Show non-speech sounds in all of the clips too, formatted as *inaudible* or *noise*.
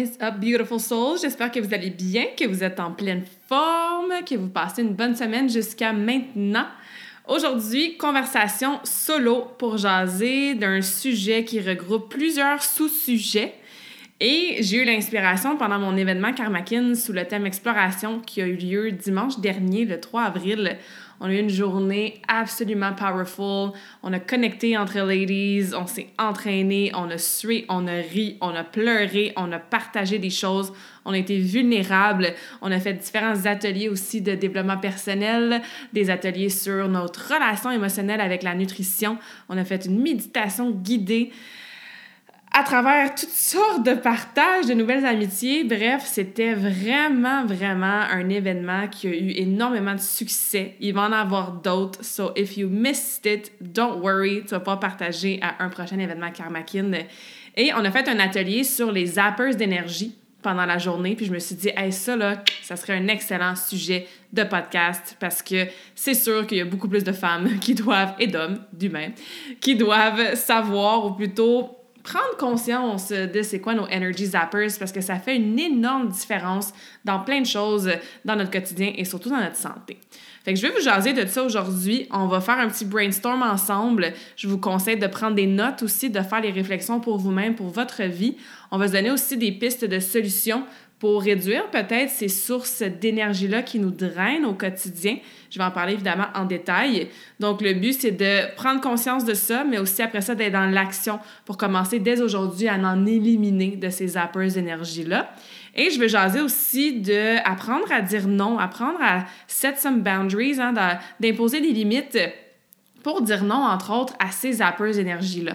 Is up, beautiful souls? J'espère que vous allez bien, que vous êtes en pleine forme, que vous passez une bonne semaine jusqu'à maintenant. Aujourd'hui, conversation solo pour jaser d'un sujet qui regroupe plusieurs sous-sujets. Et j'ai eu l'inspiration pendant mon événement Karmakin sous le thème exploration qui a eu lieu dimanche dernier, le 3 avril. On a eu une journée absolument powerful. On a connecté entre ladies, on s'est entraîné, on a sué, on a ri, on a pleuré, on a partagé des choses, on a été vulnérables. On a fait différents ateliers aussi de développement personnel, des ateliers sur notre relation émotionnelle avec la nutrition. On a fait une méditation guidée à travers toutes sortes de partages, de nouvelles amitiés. Bref, c'était vraiment, vraiment un événement qui a eu énormément de succès. Il va en avoir d'autres. So, if you missed it, don't worry, tu vas pas partager à un prochain événement Karmakin. Et on a fait un atelier sur les zappers d'énergie pendant la journée, puis je me suis dit, hey, ça là, ça serait un excellent sujet de podcast parce que c'est sûr qu'il y a beaucoup plus de femmes *laughs* qui doivent, et d'hommes, d'humains, qui doivent savoir ou plutôt prendre conscience de c'est quoi nos energy zappers parce que ça fait une énorme différence dans plein de choses dans notre quotidien et surtout dans notre santé. Fait que je vais vous jaser de ça aujourd'hui. On va faire un petit brainstorm ensemble. Je vous conseille de prendre des notes aussi, de faire les réflexions pour vous-même, pour votre vie. On va se donner aussi des pistes de solutions pour réduire peut-être ces sources d'énergie-là qui nous drainent au quotidien. Je vais en parler évidemment en détail. Donc, le but, c'est de prendre conscience de ça, mais aussi après ça, d'être dans l'action pour commencer dès aujourd'hui à en éliminer de ces zappers d'énergie-là. Et je vais jaser aussi d'apprendre à dire non, apprendre à set some boundaries, hein, d'imposer des limites pour dire non, entre autres, à ces zappers d'énergie-là.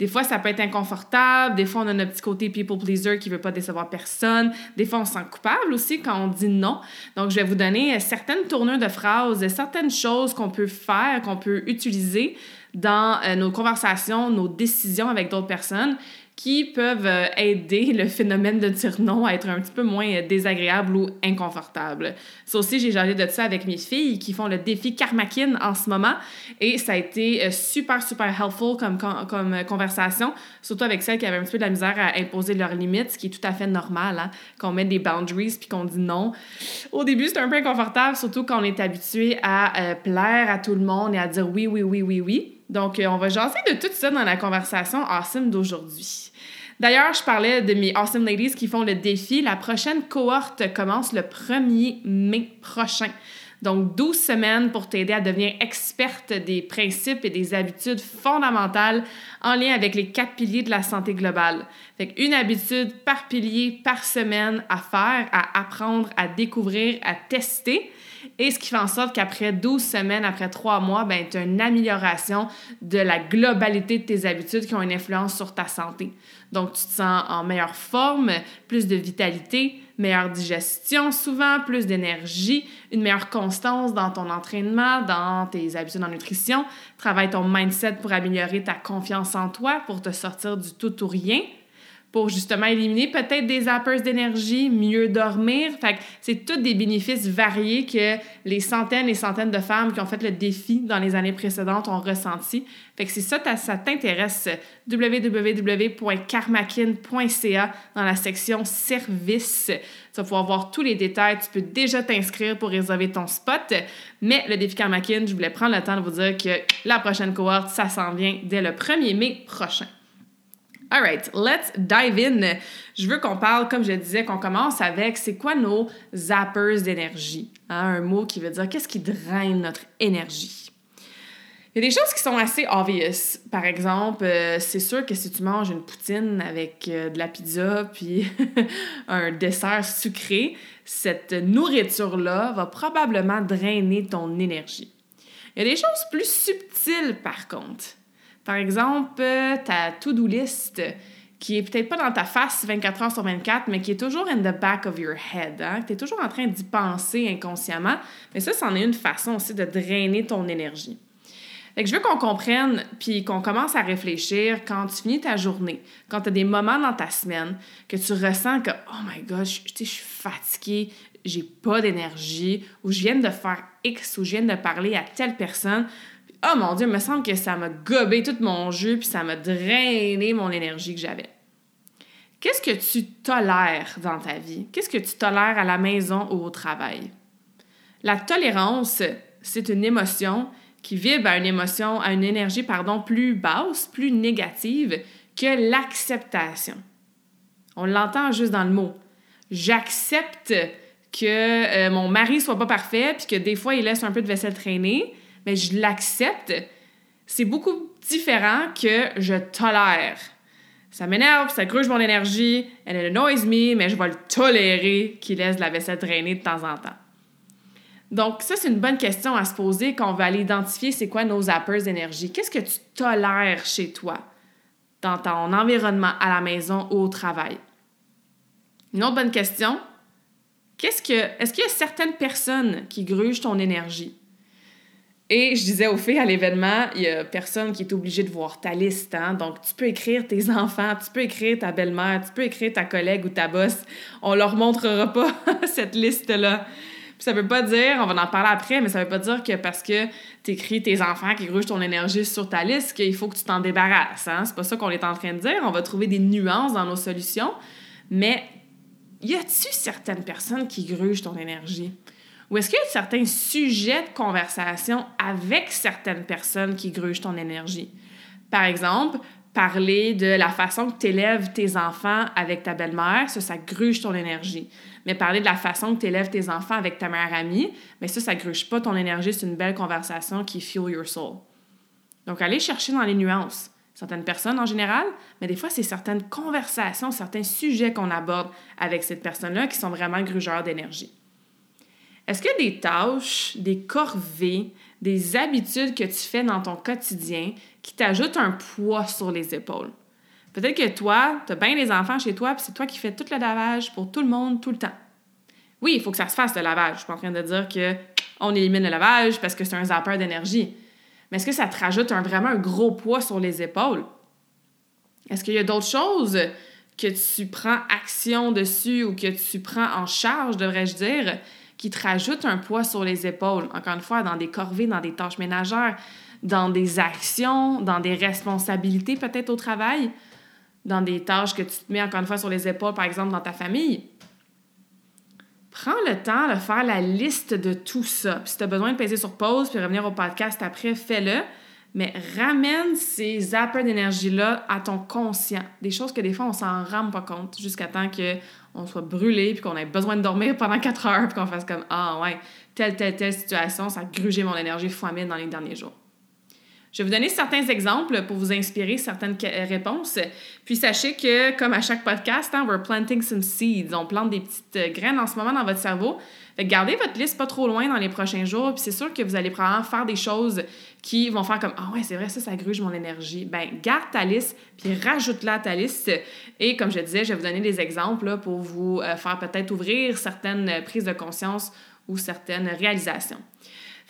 Des fois, ça peut être inconfortable. Des fois, on a notre petit côté people pleaser qui veut pas décevoir personne. Des fois, on se sent coupable aussi quand on dit non. Donc, je vais vous donner certaines tournures de phrases, certaines choses qu'on peut faire, qu'on peut utiliser dans euh, nos conversations, nos décisions avec d'autres personnes qui peuvent euh, aider le phénomène de dire non à être un petit peu moins euh, désagréable ou inconfortable. Ça aussi, j'ai jasé de ça avec mes filles qui font le défi Karmakin en ce moment et ça a été euh, super, super helpful comme, comme conversation, surtout avec celles qui avaient un petit peu de la misère à imposer leurs limites, ce qui est tout à fait normal, hein, qu'on met des boundaries puis qu'on dit non. Au début, c'est un peu inconfortable, surtout quand on est habitué à plaire à tout le monde et à dire oui, oui, oui, oui, oui. Donc, on va jaser de tout ça dans la conversation awesome d'aujourd'hui. D'ailleurs, je parlais de mes Awesome Ladies qui font le défi. La prochaine cohorte commence le 1er mai prochain. Donc, 12 semaines pour t'aider à devenir experte des principes et des habitudes fondamentales en lien avec les quatre piliers de la santé globale. Fait une habitude par pilier par semaine à faire, à apprendre, à découvrir, à tester. Et ce qui fait en sorte qu'après 12 semaines, après 3 mois, ben, tu as une amélioration de la globalité de tes habitudes qui ont une influence sur ta santé. Donc, tu te sens en meilleure forme, plus de vitalité, meilleure digestion souvent, plus d'énergie, une meilleure constance dans ton entraînement, dans tes habitudes en nutrition. Travaille ton mindset pour améliorer ta confiance en toi, pour te sortir du tout ou rien pour justement éliminer peut-être des zappers d'énergie, mieux dormir. Fait que c'est tous des bénéfices variés que les centaines et centaines de femmes qui ont fait le défi dans les années précédentes ont ressenti. Fait que si ça, ça t'intéresse, www.karmakin.ca dans la section services. Tu vas pouvoir voir tous les détails. Tu peux déjà t'inscrire pour réserver ton spot. Mais le défi Karmakin, je voulais prendre le temps de vous dire que la prochaine cohorte, ça s'en vient dès le 1er mai prochain. All right, let's dive in. Je veux qu'on parle, comme je disais, qu'on commence avec c'est quoi nos zappers d'énergie? Hein? Un mot qui veut dire qu'est-ce qui draine notre énergie? Il y a des choses qui sont assez obvious. Par exemple, euh, c'est sûr que si tu manges une poutine avec euh, de la pizza puis *laughs* un dessert sucré, cette nourriture-là va probablement drainer ton énergie. Il y a des choses plus subtiles par contre. Par exemple, ta to-do list qui est peut-être pas dans ta face 24 heures sur 24, mais qui est toujours in the back of your head. Hein? Tu es toujours en train d'y penser inconsciemment. Mais ça, c'en est une façon aussi de drainer ton énergie. Fait je veux qu'on comprenne, puis qu'on commence à réfléchir quand tu finis ta journée, quand tu as des moments dans ta semaine que tu ressens que, oh my je, je suis fatiguée, j'ai pas d'énergie, ou je viens de faire X, ou je viens de parler à telle personne. Oh mon Dieu, il me semble que ça m'a gobé tout mon jeu, puis ça m'a drainé mon énergie que j'avais. Qu'est-ce que tu tolères dans ta vie? Qu'est-ce que tu tolères à la maison ou au travail? La tolérance, c'est une émotion qui vibre à une émotion, à une énergie, pardon, plus basse, plus négative que l'acceptation. On l'entend juste dans le mot. J'accepte que euh, mon mari soit pas parfait, puis que des fois il laisse un peu de vaisselle traîner, mais je l'accepte. C'est beaucoup différent que je tolère. Ça m'énerve, ça gruge mon énergie, elle annoys me, mais je vais le tolérer qu'il laisse la vaisselle traîner de temps en temps. Donc, ça, c'est une bonne question à se poser quand on va aller identifier c'est quoi nos zappers d'énergie. Qu'est-ce que tu tolères chez toi, dans ton environnement, à la maison ou au travail? Une autre bonne question, qu'est-ce que, est-ce qu'il y a certaines personnes qui grugent ton énergie? Et je disais aux filles à l'événement, il y a personne qui est obligé de voir ta liste. Hein? Donc, tu peux écrire tes *laughs* enfants, tu peux écrire ta belle-mère, tu peux écrire ta collègue ou ta boss. On leur montrera pas *laughs* cette liste-là. Ça veut pas dire, on va en parler après, mais ça veut pas dire que parce que tu écris tes enfants qui grugent ton énergie sur ta liste, qu'il faut que tu t'en débarrasses. Hein? C'est pas ça qu'on est en train de dire. On va trouver des nuances dans nos solutions. Mais y a-tu certaines personnes qui grugent ton énergie? Ou est-ce qu'il y a certains sujets de conversation avec certaines personnes qui grugent ton énergie? Par exemple, parler de la façon que tu élèves tes enfants avec ta belle-mère, ça, ça gruge ton énergie. Mais parler de la façon que tu élèves tes enfants avec ta meilleure amie, mais ça, ça gruge pas ton énergie, c'est une belle conversation qui fuel your soul. Donc, allez chercher dans les nuances. Certaines personnes en général, mais des fois, c'est certaines conversations, certains sujets qu'on aborde avec cette personne-là qui sont vraiment grugeurs d'énergie. Est-ce qu'il y a des tâches, des corvées, des habitudes que tu fais dans ton quotidien qui t'ajoutent un poids sur les épaules? Peut-être que toi, tu as bien les enfants chez toi, puis c'est toi qui fais tout le lavage pour tout le monde tout le temps. Oui, il faut que ça se fasse le lavage. Je suis pas en train de dire que on élimine le lavage parce que c'est un zapper d'énergie. Mais est-ce que ça te rajoute un, vraiment un gros poids sur les épaules? Est-ce qu'il y a d'autres choses que tu prends action dessus ou que tu prends en charge, devrais-je dire, qui te rajoutent un poids sur les épaules? Encore une fois, dans des corvées, dans des tâches ménagères, dans des actions, dans des responsabilités peut-être au travail dans des tâches que tu te mets encore une fois sur les épaules, par exemple dans ta famille. Prends le temps de faire la liste de tout ça. Puis si tu as besoin de peser sur pause puis revenir au podcast après, fais-le. Mais ramène ces zappers d'énergie-là à ton conscient. Des choses que des fois, on s'en rend pas compte jusqu'à temps qu'on soit brûlé puis qu'on ait besoin de dormir pendant quatre heures puis qu'on fasse comme Ah ouais, telle, telle, telle situation, ça a grugé mon énergie fois dans les derniers jours. Je vais vous donner certains exemples pour vous inspirer certaines réponses. Puis sachez que, comme à chaque podcast, hein, we're planting some seeds. On plante des petites graines en ce moment dans votre cerveau. Gardez votre liste pas trop loin dans les prochains jours. Puis c'est sûr que vous allez probablement faire des choses qui vont faire comme Ah ouais, c'est vrai, ça, ça gruge mon énergie. Ben, garde ta liste, puis rajoute-la à ta liste. Et comme je disais, je vais vous donner des exemples pour vous euh, faire peut-être ouvrir certaines prises de conscience ou certaines réalisations.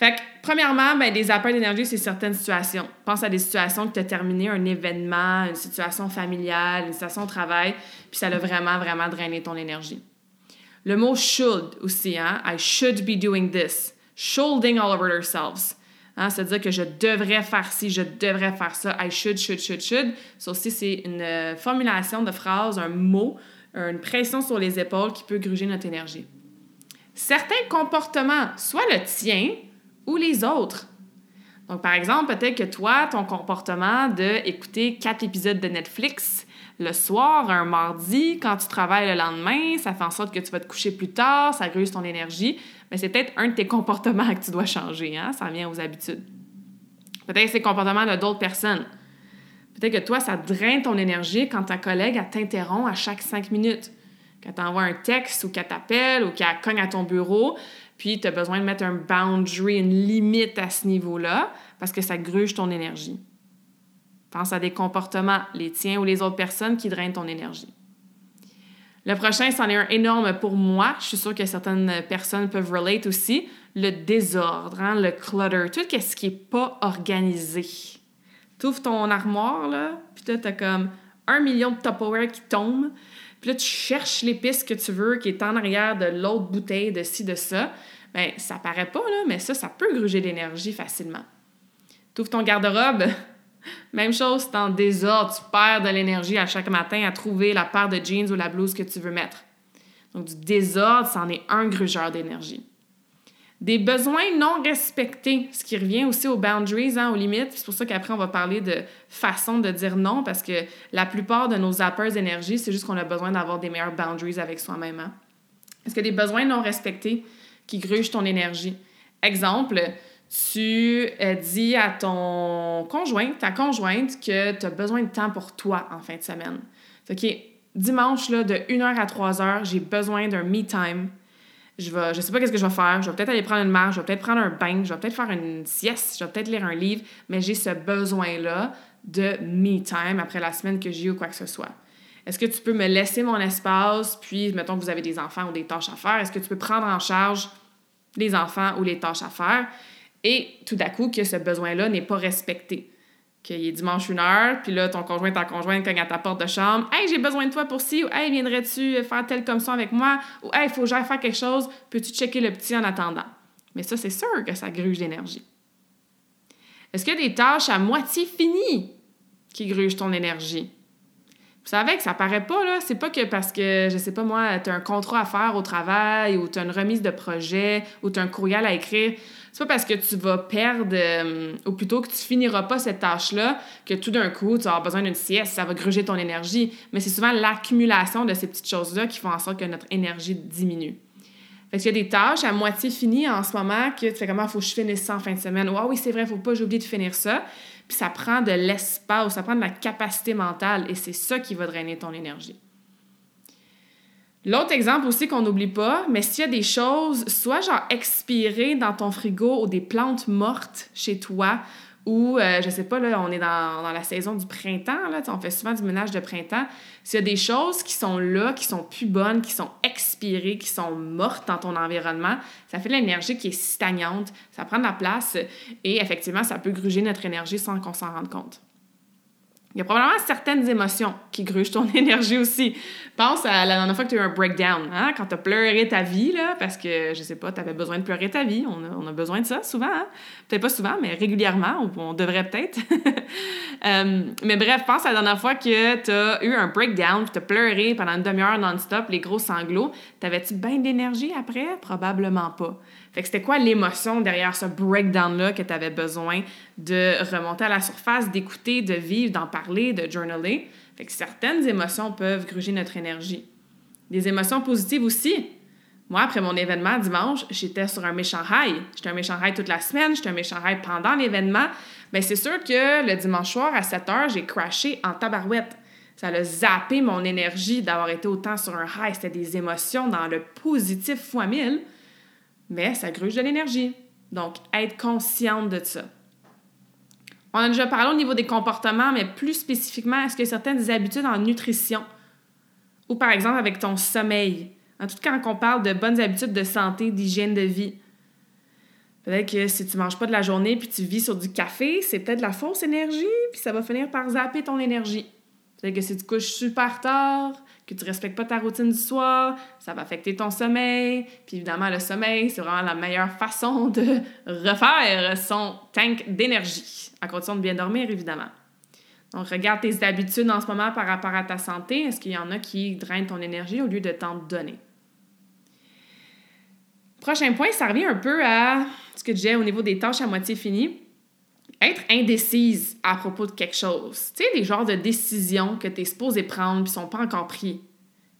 Fait que, premièrement, ben, des appels d'énergie, c'est certaines situations. Pense à des situations que tu as terminé un événement, une situation familiale, une situation de travail, puis ça a vraiment, vraiment drainé ton énergie. Le mot should aussi, hein? I should be doing this. Shoulding all over ourselves. Hein? C'est-à-dire que je devrais faire ci, je devrais faire ça. I should, should, should, should. Ça aussi, c'est une euh, formulation de phrase, un mot, une pression sur les épaules qui peut gruger notre énergie. Certains comportements, soit le tien, ou les autres. Donc, par exemple, peut-être que toi, ton comportement de quatre épisodes de Netflix le soir, un mardi, quand tu travailles le lendemain, ça fait en sorte que tu vas te coucher plus tard, ça gruse ton énergie, mais c'est peut-être un de tes comportements que tu dois changer, hein? ça vient aux habitudes. Peut-être que c'est le comportement de d'autres personnes. Peut-être que toi, ça draine ton énergie quand ta collègue t'interrompt à chaque cinq minutes. Qu'elle t'envoie un texte ou qu'elle t'appelle ou qu'elle cogne à ton bureau, puis tu as besoin de mettre un boundary, une limite à ce niveau-là, parce que ça gruge ton énergie. Pense à des comportements, les tiens ou les autres personnes qui drainent ton énergie. Le prochain, c'en est un énorme pour moi. Je suis sûre que certaines personnes peuvent relate aussi. Le désordre, hein, le clutter, tout ce qui n'est pas organisé. Tu ouvres ton armoire, là, puis là, tu as comme un million de Tupperware qui tombent. Puis là, tu cherches l'épice que tu veux qui est en arrière de l'autre bouteille, de ci, de ça. Bien, ça paraît pas, là, mais ça, ça peut gruger l'énergie facilement. Tu ouvres ton garde-robe, même chose, c'est en désordre, tu perds de l'énergie à chaque matin à trouver la paire de jeans ou la blouse que tu veux mettre. Donc, du désordre, c'en est un grugeur d'énergie. Des besoins non respectés, ce qui revient aussi aux boundaries, hein, aux limites. C'est pour ça qu'après, on va parler de façon de dire non, parce que la plupart de nos zappers d'énergie, c'est juste qu'on a besoin d'avoir des meilleures boundaries avec soi-même. Hein. Est-ce que des besoins non respectés qui grugent ton énergie? Exemple, tu euh, dis à ton conjoint, ta conjointe, que tu as besoin de temps pour toi en fin de semaine. OK, dimanche, là, de 1h à 3h, j'ai besoin d'un me time. Je ne je sais pas qu'est-ce que je vais faire. Je vais peut-être aller prendre une marche, je vais peut-être prendre un bain, je vais peut-être faire une sieste, je vais peut-être lire un livre, mais j'ai ce besoin-là de me time après la semaine que j'ai ou quoi que ce soit. Est-ce que tu peux me laisser mon espace, puis, mettons que vous avez des enfants ou des tâches à faire, est-ce que tu peux prendre en charge les enfants ou les tâches à faire? Et tout à coup, que ce besoin-là n'est pas respecté. Qu'il est dimanche une heure, puis là, ton conjoint, ta conjointe cogne à ta porte de chambre. Hey, j'ai besoin de toi pour ci, ou Hey, viendrais-tu faire tel comme ça avec moi? Ou Hey, il faut que j'aille faire quelque chose, peux-tu checker le petit en attendant? Mais ça, c'est sûr que ça gruge l'énergie. Est-ce qu'il y a des tâches à moitié finies qui grugent ton énergie? Vous savez que ça paraît pas, là. C'est pas que parce que, je sais pas moi, tu as un contrat à faire au travail ou tu as une remise de projet ou tu as un courriel à écrire. C'est pas parce que tu vas perdre, euh, ou plutôt que tu finiras pas cette tâche-là, que tout d'un coup, tu avoir besoin d'une sieste, ça va gruger ton énergie. Mais c'est souvent l'accumulation de ces petites choses-là qui font en sorte que notre énergie diminue. Fait qu'il y a des tâches à moitié finies en ce moment que tu fais comment, faut que je finisse ça en fin de semaine. Ah oui, c'est vrai, faut pas, j'ai de finir ça. Puis ça prend de l'espace, ça prend de la capacité mentale et c'est ça qui va drainer ton énergie. L'autre exemple aussi qu'on n'oublie pas, mais s'il y a des choses, soit genre expirées dans ton frigo ou des plantes mortes chez toi, ou euh, je sais pas, là, on est dans, la saison du printemps, là, on fait souvent du ménage de printemps. S'il y a des choses qui sont là, qui sont plus bonnes, qui sont expirées, qui sont mortes dans ton environnement, ça fait de l'énergie qui est stagnante, ça prend de la place et effectivement, ça peut gruger notre énergie sans qu'on s'en rende compte. Il y a probablement certaines émotions qui grugent ton *laughs* énergie aussi. Pense à la dernière fois que tu as eu un breakdown, hein? quand tu as pleuré ta vie, parce que, je sais pas, tu avais besoin de pleurer ta vie. On a, besoin de ça souvent. Hein? Peut-être pas souvent, mais régulièrement. On, devrait peut-être. *laughs* Euh, mais bref, pense à la dernière fois que tu as eu un breakdown, tu as pleuré pendant une demi-heure non-stop, les gros sanglots. T'avais-tu bien d'énergie après? Probablement pas. Fait que c'était quoi l'émotion derrière ce breakdown-là que tu avais besoin de remonter à la surface, d'écouter, de vivre, d'en parler, de journaler? Fait que certaines émotions peuvent gruger notre énergie. Des émotions positives aussi. Moi, après mon événement dimanche, j'étais sur un méchant high. J'étais un méchant high toute la semaine, j'étais un méchant high pendant l'événement. Mais c'est sûr que le dimanche soir, à 7 heures, j'ai crashé en tabarouette. Ça a zappé mon énergie d'avoir été autant sur un high. C'était des émotions dans le positif fois mille mais ça gruge de l'énergie. Donc, être consciente de ça. On a déjà parlé au niveau des comportements, mais plus spécifiquement, est-ce que certaines habitudes en nutrition ou par exemple avec ton sommeil, en tout cas quand on parle de bonnes habitudes de santé, d'hygiène de vie, peut-être que si tu manges pas de la journée puis tu vis sur du café, c'est peut-être la fausse énergie, puis ça va finir par zapper ton énergie. Peut-être que si tu couches super tard, que tu respectes pas ta routine du soir, ça va affecter ton sommeil. Puis évidemment, le sommeil, c'est vraiment la meilleure façon *laughs* de refaire son tank d'énergie, à condition de bien dormir, évidemment. Donc, regarde tes habitudes en ce moment par rapport à ta santé. Est-ce qu'il y en a qui drainent ton énergie au lieu de t'en donner? Prochain point, ça revient un peu à ce que je disais au niveau des tâches à moitié finies être indécise à propos de quelque chose. Tu sais, des genres de décisions que tu es supposé prendre puis sont pas encore pris.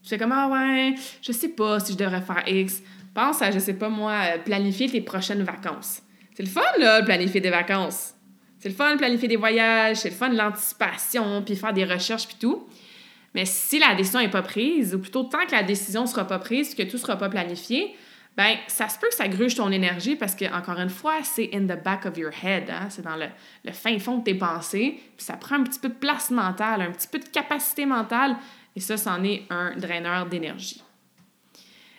Tu fais comme, ah ouais, je sais pas si je devrais faire X. Pense à, je sais pas moi, planifier tes prochaines vacances. C'est le fun, là, planifier des vacances. C'est le fun planifier des voyages, c'est le fun l'anticipation, puis faire des recherches, puis tout. Mais si la décision n'est pas prise, ou plutôt tant que la décision ne sera pas prise, que tout ne sera pas planifié, ben ça se peut que ça gruge ton énergie parce que, encore une fois, c'est in the back of your head, hein? c'est dans le, le, fin fond de tes pensées, puis ça prend un petit peu de place mentale, un petit peu de capacité mentale, et ça, c'en est un draineur d'énergie.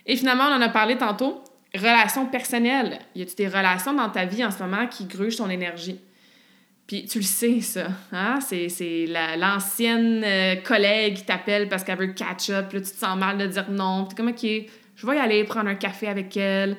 Et finalement, on en a parlé tantôt, relations personnelles. Y a-t-il des relations dans ta vie en ce moment qui grugent ton énergie? Puis tu le sais, ça. Hein? C'est l'ancienne euh, collègue qui t'appelle parce qu'elle veut catch up. Là, tu te sens mal de dire non. Puis comme, OK, je vais y aller prendre un café avec elle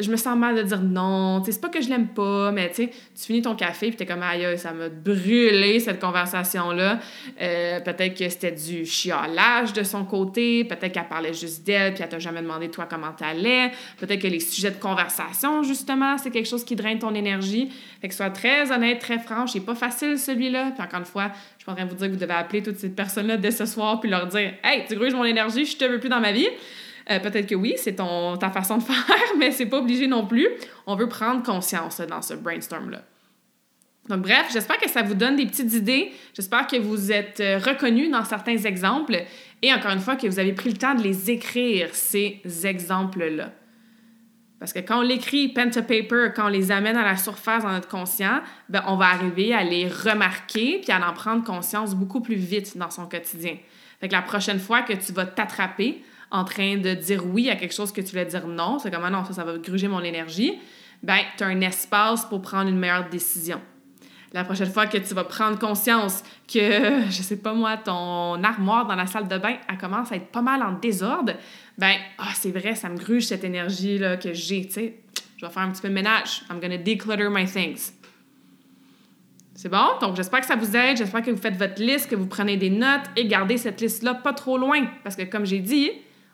je me sens mal de dire non. C'est pas que je l'aime pas, mais tu finis ton café puis t'es comme aïe, ça m'a brûlé cette conversation-là. Euh, peut-être que c'était du chialage de son côté, peut-être qu'elle parlait juste d'elle puis elle t'a jamais demandé toi comment t'allais. Peut-être que les sujets de conversation, justement, c'est quelque chose qui draine ton énergie. Fait que sois très honnête, très franche. C'est pas facile celui-là. Puis encore une fois, je suis en train de vous dire que vous devez appeler toutes ces personnes-là dès ce soir puis leur dire Hey, tu gruges mon énergie, je te veux plus dans ma vie. Euh, peut-être que oui, c'est ta façon de *laughs* faire, mais c'est pas obligé non plus. On veut prendre conscience dans ce brainstorm-là. Donc, bref, j'espère que ça vous donne des petites idées. J'espère que vous êtes euh, reconnus dans certains exemples et encore une fois que vous avez pris le temps de les écrire, ces exemples-là. Parce que quand on l'écrit pen to paper, quand on les amène à la surface dans notre conscient, ben, on va arriver à les remarquer puis à en prendre conscience beaucoup plus vite dans son quotidien. Fait que la prochaine fois que tu vas t'attraper en train de dire oui à quelque chose que tu voulais dire non, c'est comme ah non, ça, ça va gruger mon énergie, ben, tu as un espace pour prendre une meilleure décision. La prochaine fois que tu vas prendre conscience que, *laughs* je sais pas moi, ton armoire dans la salle de bain, elle commence à être pas mal en désordre, ben, ah, c'est vrai, ça me gruge cette énergie-là que j'ai, tu sais. Je vais faire un petit peu de ménage. I'm gonna declutter my things. C'est bon? Donc, j'espère que ça vous aide. J'espère que vous faites votre liste, que vous prenez des notes et gardez cette liste-là pas trop loin. Parce que, comme j'ai dit,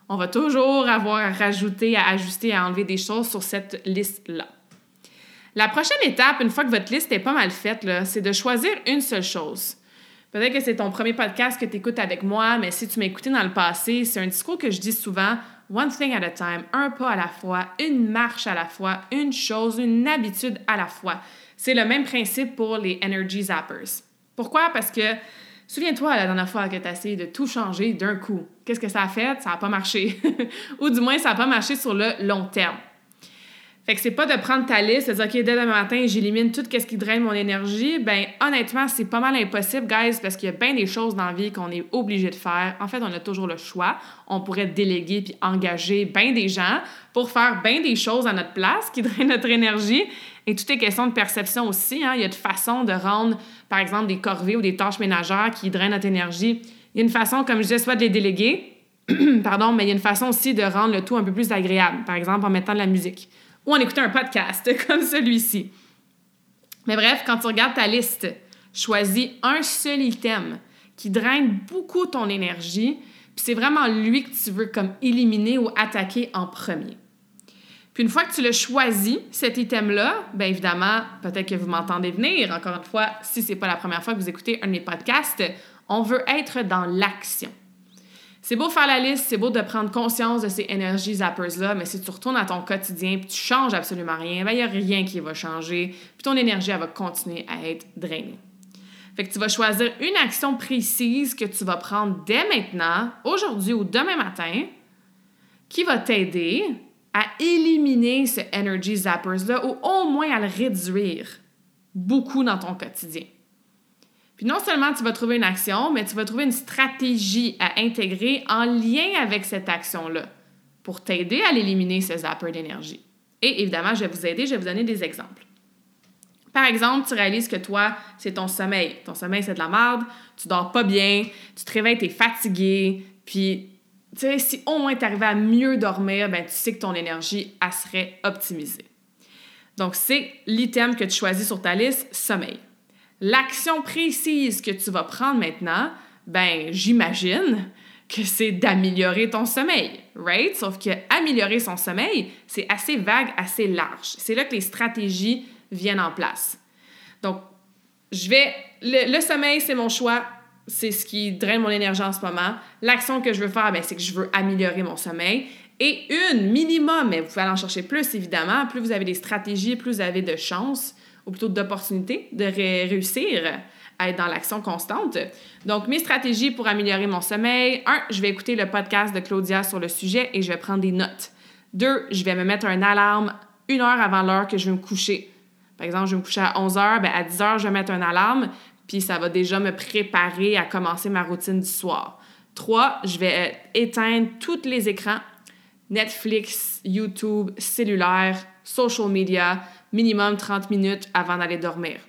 on va toujours avoir à rajouter, à ajuster, à enlever des choses sur cette liste-là. La prochaine étape, une fois que votre liste est pas mal faite, c'est de choisir une seule chose. Peut-être que c'est ton premier podcast que tu écoutes avec moi, mais si tu écouté dans le passé, c'est un discours que je dis souvent one thing at a time, un pas à la fois, une marche à la fois, une chose, une habitude à la fois. C'est le même principe pour les energy zappers. Pourquoi? Parce que Souviens-toi la dernière fois que tu as essayé de tout changer d'un coup. Qu'est-ce que ça a fait? Ça n'a pas marché. *laughs* Ou du moins, ça n'a pas marché sur le long terme. Fait que c'est pas de prendre ta liste, de dire, OK, dès demain matin, j'élimine tout ce qui draine mon énergie. Ben, honnêtement, c'est pas mal impossible, guys, parce qu'il y a bien des choses dans la vie qu'on est obligé de faire. En fait, on a toujours le choix. On pourrait déléguer puis engager bien des gens pour faire bien des choses à notre place qui drainent notre énergie. Et tout est question de perception aussi. Hein. Il y a de façons de rendre, par exemple, des corvées ou des tâches ménagères qui drainent notre énergie. Il y a une façon, comme je disais, soit de les déléguer, *clears throat* pardon, mais il y a une façon aussi de rendre le tout un peu plus agréable, par exemple en mettant de la musique ou en écoutant un podcast *laughs* comme celui-ci. Mais bref, quand tu regardes ta liste, choisis un seul item qui draine beaucoup ton énergie, puis c'est vraiment lui que tu veux comme éliminer ou attaquer en premier. Puis une fois que tu l'as choisi, cet item-là, bien évidemment, peut-être que vous m'entendez venir. Encore une fois, si c'est pas la première fois que vous écoutez un de mes podcasts, on veut être dans l'action. C'est beau faire la liste, c'est beau de prendre conscience de ces énergies zappers-là, mais si tu retournes à ton quotidien et tu changes absolument rien, ben, il n'y a rien qui va changer, puis ton énergie, elle va continuer à être drainée. Fait que tu vas choisir une action précise que tu vas prendre dès maintenant, aujourd'hui ou demain matin, qui va t'aider à éliminer ce energy zappers-là ou au moins à le réduire beaucoup dans ton quotidien. Puis non seulement tu vas trouver une action, mais tu vas trouver une stratégie à intégrer en lien avec cette action-là pour t'aider à l'éliminer, ce zapper d'énergie. Et évidemment, je vais vous aider, je vais vous donner des exemples. Par exemple, tu réalises que toi, c'est ton sommeil. Ton sommeil, c'est de la merde, tu dors pas bien, tu te réveilles, tu es fatigué, puis si au moins tu arrives à mieux dormir, ben, tu sais que ton énergie, serait optimisée. Donc, c'est l'item que tu choisis sur ta liste, sommeil. L'action précise que tu vas prendre maintenant, ben, j'imagine que c'est d'améliorer ton sommeil, right? Sauf que améliorer son sommeil, c'est assez vague, assez large. C'est là que les stratégies viennent en place. Donc, je vais. le sommeil, c'est mon choix c'est ce qui draine mon énergie en ce moment. L'action que je veux faire, ben, c'est que je veux améliorer mon sommeil. Et une minimum, mais vous pouvez aller en chercher plus évidemment, plus vous avez des stratégies, plus vous avez de chances ou plutôt d'opportunités de réussir à être dans l'action constante. Donc, mes stratégies pour améliorer mon sommeil. Un, je vais écouter le podcast de Claudia sur le sujet et je vais prendre des notes. Deux, je vais me mettre un alarme une heure avant l'heure que je vais me coucher. Par exemple, je vais me coucher à 11 heures, ben à 10 heures, je vais mettre un alarme, puis ça va déjà me préparer à commencer ma routine du soir. Trois, je vais euh, éteindre tous les écrans Netflix, YouTube, cellulaire, social media, minimum 30 minutes avant d'aller dormir.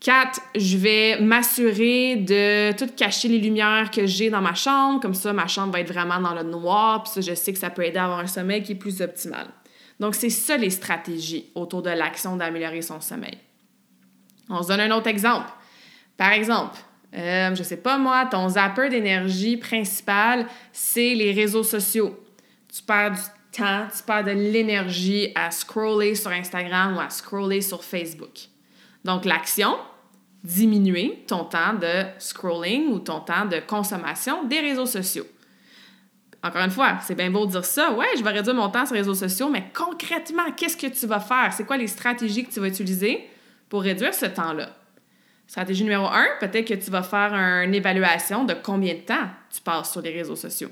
4. Je vais m'assurer de tout cacher les lumières que j'ai dans ma chambre. Comme ça, ma chambre va être vraiment dans le noir. Puis ça, je sais que ça peut aider à avoir un sommeil qui est plus optimal. Donc, c'est ça les stratégies autour de l'action d'améliorer son sommeil. On se donne un autre exemple. Par exemple, euh, je sais pas moi, ton zapper d'énergie principal, c'est les réseaux sociaux. Tu perds du temps, tu perds de l'énergie à scroller sur Instagram ou à scroller sur Facebook. Donc, l'action, diminuer ton temps de scrolling ou ton temps de consommation des réseaux sociaux. Encore une fois, c'est bien beau de dire ça. Ouais, je vais réduire mon temps sur les réseaux sociaux, mais concrètement, qu'est-ce que tu vas faire? C'est quoi les stratégies que tu vas utiliser? Pour réduire ce temps-là? Stratégie numéro un, peut-être que tu vas faire une évaluation de combien de temps tu passes sur les réseaux sociaux.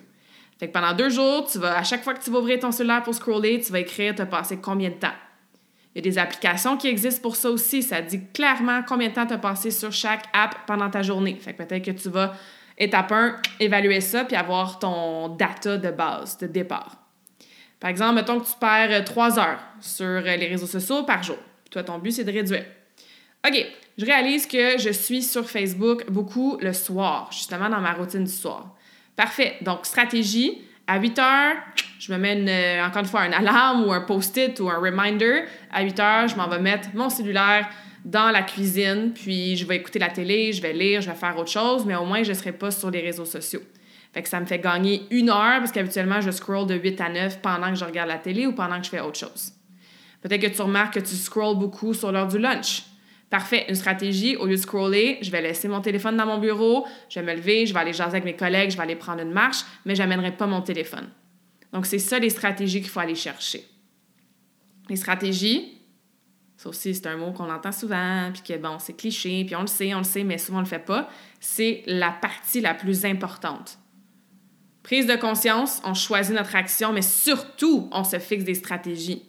Fait que pendant deux jours, tu vas, à chaque fois que tu vas ouvrir ton cellulaire pour scroller, tu vas écrire, tu as passé combien de temps. Il y a des applications qui existent pour ça aussi. Ça dit clairement combien de temps tu as passé sur chaque app pendant ta journée. Fait que peut-être que tu vas, étape 1, évaluer ça puis avoir ton data de base, de départ. Par exemple, mettons que tu perds trois heures sur les réseaux sociaux par jour. Toi, ton but, c'est de réduire. OK, je réalise que je suis sur Facebook beaucoup le soir, justement dans ma routine du soir. Parfait. Donc, stratégie, à 8 heures, je me mets euh, encore une fois un alarme ou un post-it ou un reminder. À 8 heures, je m'en vais mettre mon cellulaire dans la cuisine, puis je vais écouter la télé, je vais lire, je vais faire autre chose, mais au moins, je ne serai pas sur les réseaux sociaux. Fait que ça me fait gagner une heure parce qu'habituellement, je scroll de 8 à 9 pendant que je regarde la télé ou pendant que je fais autre chose. Peut-être que tu remarques que tu scrolls beaucoup sur l'heure du lunch. Parfait, une stratégie, au lieu de scroller, je vais laisser mon téléphone dans mon bureau, je vais me lever, je vais aller jaser avec mes collègues, je vais aller prendre une marche, mais je n'amènerai pas mon téléphone. Donc, c'est ça les stratégies qu'il faut aller chercher. Les stratégies, ça aussi, c'est un mot qu'on entend souvent, puis que bon, c'est cliché, puis on le sait, on le sait, mais souvent on le fait pas. C'est la partie la plus importante. Prise de conscience, on choisit notre action, mais surtout, on se fixe des stratégies.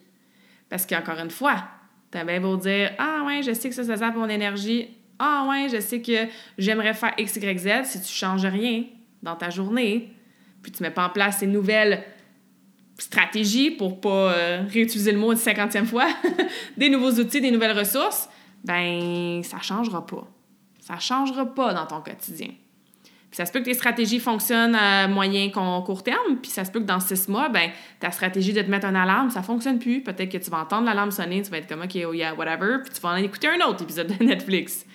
Parce qu'encore une fois, T'as bien beau dire Ah ouais, je sais que ça, ça zappe mon énergie. Ah ouais, je sais que j'aimerais faire X, Y, Z. Si tu changes rien dans ta journée, puis tu mets pas en place ces nouvelles stratégies pour pas euh, réutiliser le mot une cinquantième fois, *laughs* des nouveaux outils, des nouvelles ressources, ben ça changera pas. Ça changera pas dans ton quotidien. Puis ça se peut que tes stratégies fonctionnent à moyen court terme, puis ça se peut que dans six mois, ben ta stratégie de te mettre une alarme, ça fonctionne plus. Peut-être que tu vas entendre l'alarme sonner, tu vas être comme OK, oh yeah, whatever, puis tu vas en écouter un autre épisode de *laughs* Netflix.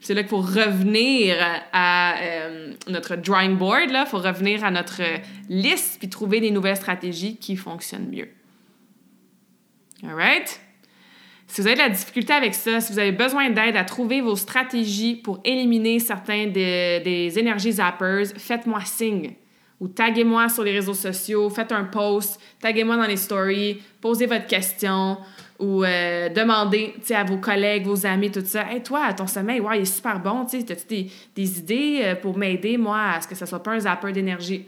C'est là qu'il faut revenir à euh, notre drawing board, il faut revenir à notre liste puis trouver des nouvelles stratégies qui fonctionnent mieux. All right? Si vous avez de la difficulté avec ça, si vous avez besoin d'aide à trouver vos stratégies pour éliminer certains des, des énergies zappers, faites-moi signe ou taguez-moi sur les réseaux sociaux, faites un post, taguez-moi dans les stories, posez votre question ou euh, demandez à vos collègues, vos amis, tout ça. Hey, toi, ton sommeil, ouais, il est super bon. As-tu des, des, idées euh, pour m'aider, moi, à ce que ça soit pas un zapper d'énergie?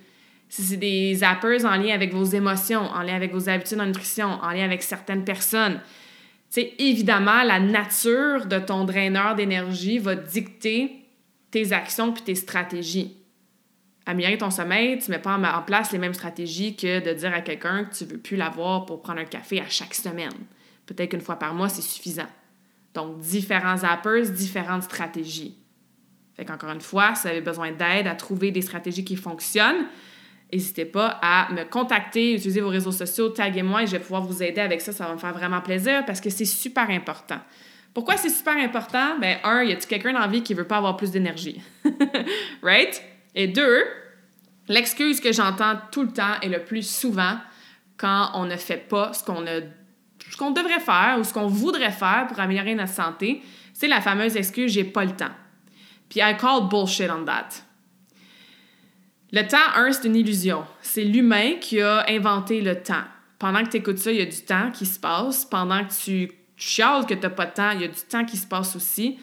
Si c'est des zappers en lien avec vos émotions, en lien avec vos habitudes en nutrition, en lien avec certaines personnes, c'est évidemment, la nature de ton draineur d'énergie va dicter tes actions puis tes stratégies. Améliorer ton sommeil, tu ne mets pas en place les mêmes stratégies que de dire à quelqu'un que tu ne veux plus l'avoir pour prendre un café à chaque semaine. Peut-être qu'une fois par mois, c'est suffisant. Donc, différents zappers, différentes stratégies. Fait qu'encore une fois, si vous avez besoin d'aide à trouver des stratégies qui fonctionnent, N'hésitez pas à me contacter, utiliser vos réseaux sociaux, taguez-moi et je vais pouvoir vous aider avec ça. Ça va me faire vraiment plaisir parce que c'est super important. Pourquoi c'est super important? Ben, un, y a-t-il quelqu'un dans vie qui veut pas avoir plus d'énergie? *laughs* right? Et deux, l'excuse que j'entends tout le temps et le plus souvent quand on ne fait pas ce qu'on ce qu'on devrait faire ou ce qu'on voudrait faire pour améliorer notre santé, c'est la fameuse excuse j'ai pas le temps. Puis I call bullshit on that. Le temps, un, c'est une illusion. C'est l'humain qui a inventé le temps. Pendant que tu écoutes ça, il y a du temps qui se passe. Pendant que tu chiales que tu n'as pas de temps, il y a du temps qui se passe aussi.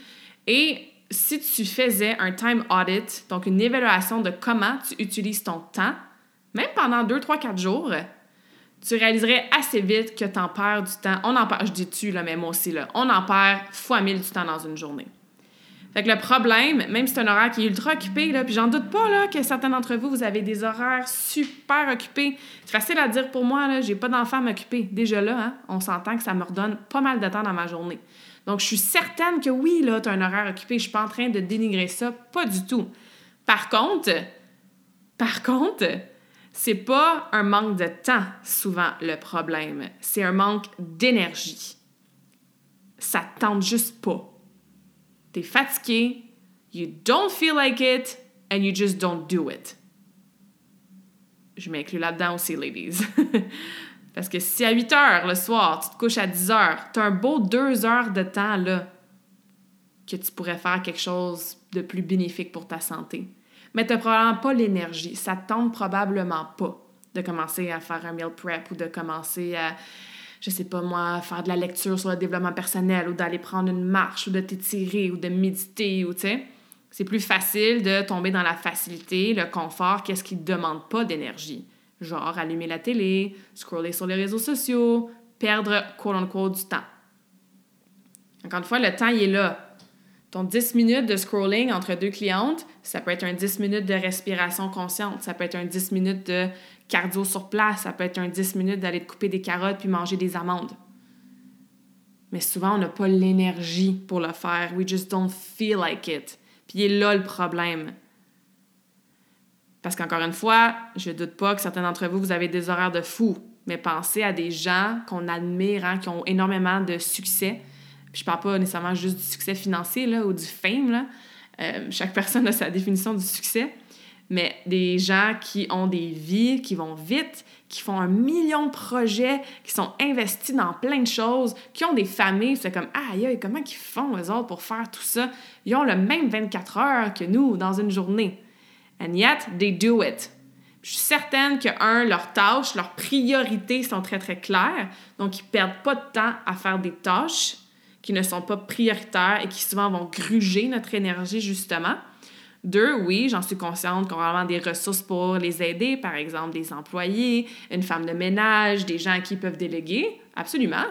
Et si tu faisais un time audit, donc une évaluation de comment tu utilises ton temps, même pendant 2, 3, 4 jours, tu réaliserais assez vite que tu en perds du temps. On en perd, je dis tu, là, mais moi aussi, là, on en perd fois mille du temps dans une journée. Fait que le problème, même si c'est un horaire qui est ultra occupé, là, puis j'en doute pas là, que certains d'entre vous, vous avez des horaires super occupés. C'est facile à dire pour moi, là, j'ai pas d'enfants à m'occuper. Déjà là, hein, on s'entend que ça me redonne pas mal de temps dans ma journée. Donc, je suis certaine que oui, là, tu as un horaire occupé. Je suis pas en train de dénigrer ça, pas du tout. Par contre, par contre, c'est pas un manque de temps, souvent, le problème. C'est un manque d'énergie. Ça tente juste pas t'es fatigué, you don't feel like it, and you just don't do it. Je m'inclus là-dedans aussi, ladies. *laughs* Parce que si à 8 heures le soir, tu te couches à 10 heures, t'as un beau 2 heures de temps là que tu pourrais faire quelque chose de plus bénéfique pour ta santé. Mais t'as probablement pas l'énergie. Ça te tente probablement pas de commencer à faire un meal prep ou de commencer à je sais pas moi, faire de la lecture sur le développement personnel ou d'aller prendre une marche ou de t'étirer ou de méditer ou tu sais. C'est plus facile de tomber dans la facilité, le confort, qu'est-ce qui ne demande pas d'énergie. Genre allumer la télé, scroller sur les réseaux sociaux, perdre quote-unquote du temps. Encore une fois, le temps, est là. Ton 10 minutes de scrolling entre deux clientes, ça peut être un 10 minutes de respiration consciente, ça peut être un 10 minutes de cardio sur place, ça peut être un 10 minutes d'aller te couper des carottes puis manger des amandes. Mais souvent, on n'a pas l'énergie pour le faire. We just don't feel like it. Puis il est là le problème. Parce qu'encore une fois, je doute pas que certains d'entre vous, vous avez des horaires de fou. Mais pensez à des gens qu'on admire, hein, qui ont énormément de succès. Puis je parle pas nécessairement juste du succès financier là, ou du fame. Là. Euh, chaque personne a sa définition du succès mais des gens qui ont des vies, qui vont vite, qui font un million de projets, qui sont investis dans plein de choses, qui ont des familles, c'est comme aïe, comment ils font eux autres pour faire tout ça? Ils ont le même 24 heures que nous dans une journée. And yet, they do it. Je suis certaine que, un, leurs tâches, leurs priorités sont très, très claires. Donc, ils ne perdent pas de temps à faire des tâches qui ne sont pas prioritaires et qui souvent vont gruger notre énergie, justement. Deux, oui, j'en suis consciente qu'on va avoir des ressources pour les aider, par exemple des employés, une femme de ménage, des gens qui peuvent déléguer, absolument.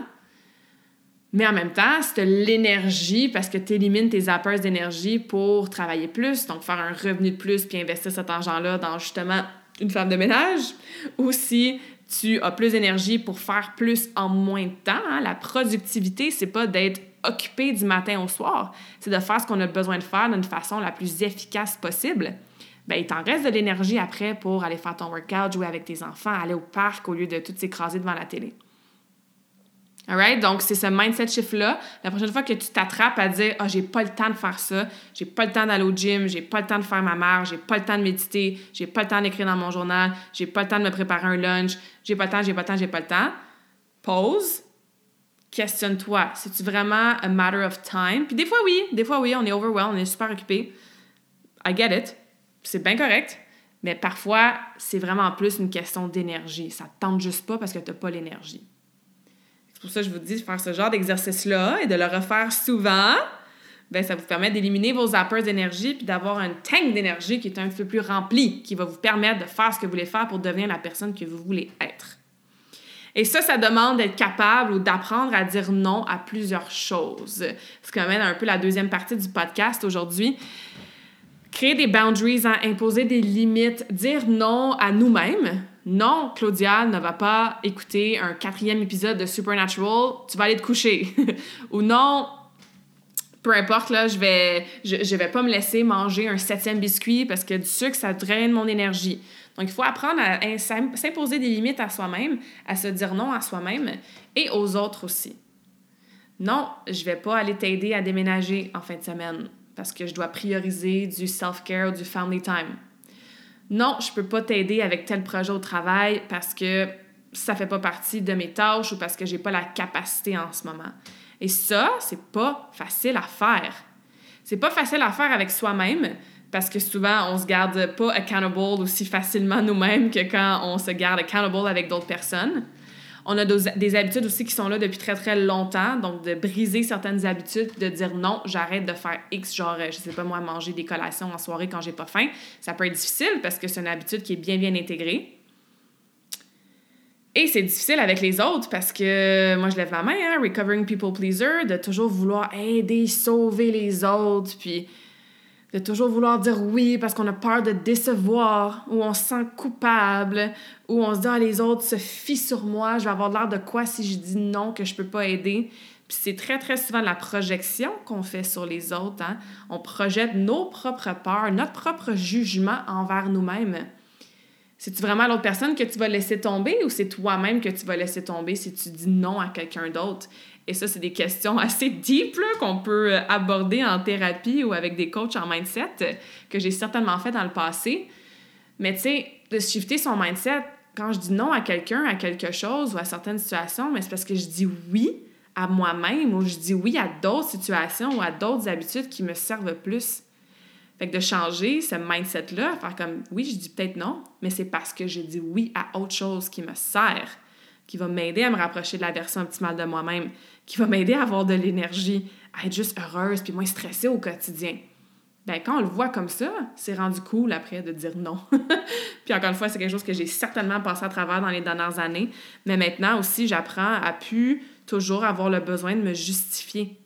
Mais en même temps, c'est l'énergie parce que tu élimines tes zappers d'énergie pour travailler plus, donc faire un revenu de plus puis investir cet argent-là dans justement une femme de ménage, ou si tu as plus d'énergie pour faire plus en moins de temps. Hein. La productivité, c'est pas d'être occupé du matin au soir, c'est de faire ce qu'on a besoin de faire d'une façon la plus efficace possible. Bien, il t'en reste de l'énergie après pour aller faire ton workout, jouer avec tes enfants, aller au parc au lieu de tout s'écraser devant la télé. Alright? Donc, c'est ce mindset shift-là. La prochaine fois que tu t'attrapes à dire Ah, oh, j'ai pas le temps de faire ça, j'ai pas le temps d'aller au gym, j'ai pas le temps de faire ma marche, j'ai pas le temps de méditer, j'ai pas le temps d'écrire dans mon journal, j'ai pas le temps de me préparer un lunch, j'ai pas le temps, j'ai pas le temps, j'ai pas le temps. Pause, questionne-toi. C'est-tu vraiment a matter of time? Puis des fois, oui. Des fois, oui, on est overwhelmed, on est super occupé. I get it. C'est bien correct. Mais parfois, c'est vraiment plus une question d'énergie. Ça ne tente juste pas parce que tu n'as pas l'énergie. C'est pour ça que je vous dis de faire ce genre d'exercice-là et de le refaire souvent. Bien, ça vous permet d'éliminer vos zappers d'énergie puis d'avoir un tank d'énergie qui est un peu plus rempli, qui va vous permettre de faire ce que vous voulez faire pour devenir la personne que vous voulez être. Et ça, ça demande d'être capable ou d'apprendre à dire non à plusieurs choses. Ce qui amène un peu la deuxième partie du podcast aujourd'hui. Créer des boundaries, hein, imposer des limites, dire non à nous-mêmes. Non, Claudia ne va pas écouter un quatrième épisode de Supernatural, tu vas aller te coucher. *laughs* ou non, peu importe, là, je vais, je, vais pas me laisser manger un septième biscuit parce que du sucre, ça draine mon énergie. Donc, il faut apprendre à s'imposer des limites à soi-même, à se dire non à soi-même et aux autres aussi. Non, je vais pas aller t'aider à déménager en fin de semaine parce que je dois prioriser du self-care, du family time. Non, je peux pas t'aider avec tel projet au travail parce que ça fait pas partie de mes tâches ou parce que j'ai pas la capacité en ce moment. Et ça, c'est pas facile à faire. C'est pas facile à faire avec soi-même parce que souvent, on se garde pas accountable aussi facilement nous-mêmes que quand on se garde accountable avec d'autres personnes. On a des habitudes aussi qui sont là depuis très, très longtemps. Donc, de briser certaines habitudes, de dire non, j'arrête de faire X, genre, je sais pas moi, manger des collations en soirée quand j'ai pas faim. Ça peut être difficile parce que c'est une habitude qui est bien, bien intégrée. Et c'est difficile avec les autres parce que moi, je lève ma main, hein, recovering people pleaser, de toujours vouloir aider, sauver les autres, puis de toujours vouloir dire oui parce qu'on a peur de décevoir, ou on se sent coupable, ou on se dit ah, les autres se fient sur moi, je vais avoir l'air de quoi si je dis non, que je peux pas aider? Puis c'est très, très souvent la projection qu'on fait sur les autres. Hein? On projette nos propres peurs, notre propre jugement envers nous-mêmes. C'est-tu vraiment l'autre personne que tu vas laisser tomber ou c'est toi-même que tu vas laisser tomber si tu dis non à quelqu'un d'autre? Et ça, c'est des questions *laughs* assez deep qu'on peut euh, aborder en thérapie ou avec des coachs en mindset que j'ai certainement fait dans le passé. Mais tu sais, de shifter son mindset, quand je dis non à quelqu'un, à quelque chose ou à certaines situations, mais c'est parce que je dis oui à moi-même ou je dis oui à d'autres situations ou à d'autres habitudes qui me servent plus. Fait que de changer ce mindset-là, faire comme oui, je dis peut-être non, mais c'est parce que j'ai dit oui à autre chose qui me sert, qui va m'aider à me rapprocher de la version optimale de moi-même, qui va m'aider à avoir de l'énergie, à être juste heureuse puis moins stressée au quotidien. Ben, quand on le voit comme ça, c'est rendu cool après de dire non. *laughs* puis encore une fois, c'est quelque chose que j'ai certainement passé à travers dans les dernières années. Mais maintenant aussi, j'apprends à plus toujours avoir le besoin de me justifier.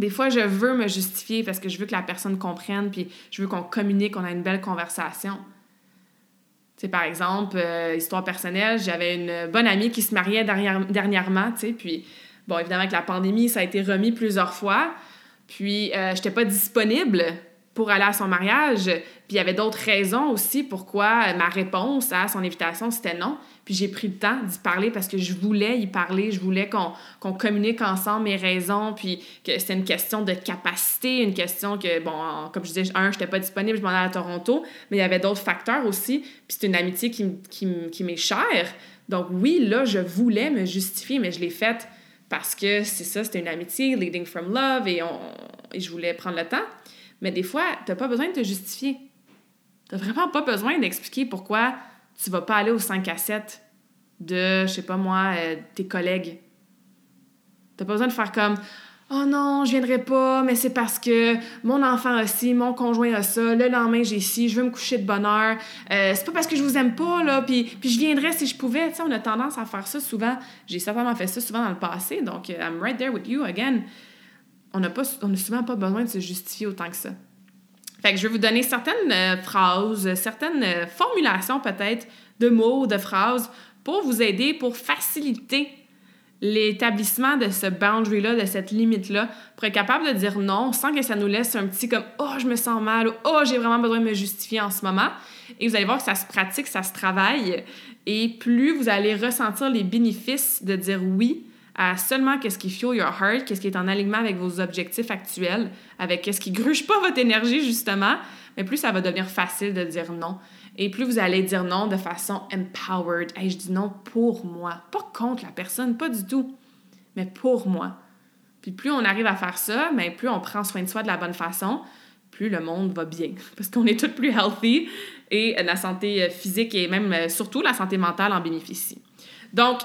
Des fois, je veux me justifier parce que je veux que la personne comprenne, puis je veux qu'on communique, qu'on ait une belle conversation. Par exemple, euh, histoire personnelle, j'avais une bonne amie qui se mariait dernièrement, puis bon, évidemment, avec la pandémie, ça a été remis plusieurs fois, puis euh, j'étais pas disponible pour aller à son mariage. Puis il y avait d'autres raisons aussi pourquoi ma réponse à son invitation, c'était non. Puis j'ai pris le temps d'y parler parce que je voulais y parler, je voulais qu'on communique ensemble mes raisons, puis que c'était une question de capacité, une question que, bon, comme je disais, un, je n'étais pas disponible, je m'en allais à Toronto, mais il y avait d'autres facteurs aussi. Puis c'est une amitié qui, qui, qui m'est chère. Donc oui, là, je voulais me justifier, mais je l'ai faite parce que c'est ça, c'était une amitié, leading from love, et, on, et je voulais prendre le temps. Mais des fois, tu n'as pas besoin de te justifier. Tu n'as vraiment pas besoin d'expliquer pourquoi tu vas pas aller au 5 à 7 de, je sais pas moi, euh, tes collègues. Tu pas besoin de faire comme Oh non, je viendrai pas, mais c'est parce que mon enfant a ci, mon conjoint a ça, le lendemain j'ai ci, je veux me coucher de bonne heure. Euh, c'est pas parce que je vous aime pas, là, puis, je viendrais si je pouvais. On a tendance à faire ça souvent. J'ai certainement fait ça souvent dans le passé, donc euh, I'm right there with you again on n'a souvent pas besoin de se justifier autant que ça. Fait que je vais vous donner certaines euh, phrases, certaines euh, formulations peut-être de mots, de phrases pour vous aider, pour faciliter l'établissement de ce boundary-là, de cette limite-là, pour être capable de dire non sans que ça nous laisse un petit comme Oh, je me sens mal ou Oh, j'ai vraiment besoin de me justifier en ce moment. Et vous allez voir que ça se pratique, ça se travaille. Et plus vous allez ressentir les bénéfices de dire oui, à seulement qu'est-ce qui fuel your heart, qu'est-ce qui est en alignement avec vos objectifs actuels, avec qu'est-ce qui gruge pas votre énergie justement, mais plus ça va devenir facile de dire non. Et plus vous allez dire non de façon empowered. Hey, je dis non pour moi, pas contre la personne, pas du tout, mais pour moi. Puis plus on arrive à faire ça, mais plus on prend soin de soi de la bonne façon, plus le monde va bien. *laughs* Parce qu'on est tous plus healthy et la santé physique et même euh, surtout la santé mentale en bénéficie. Donc,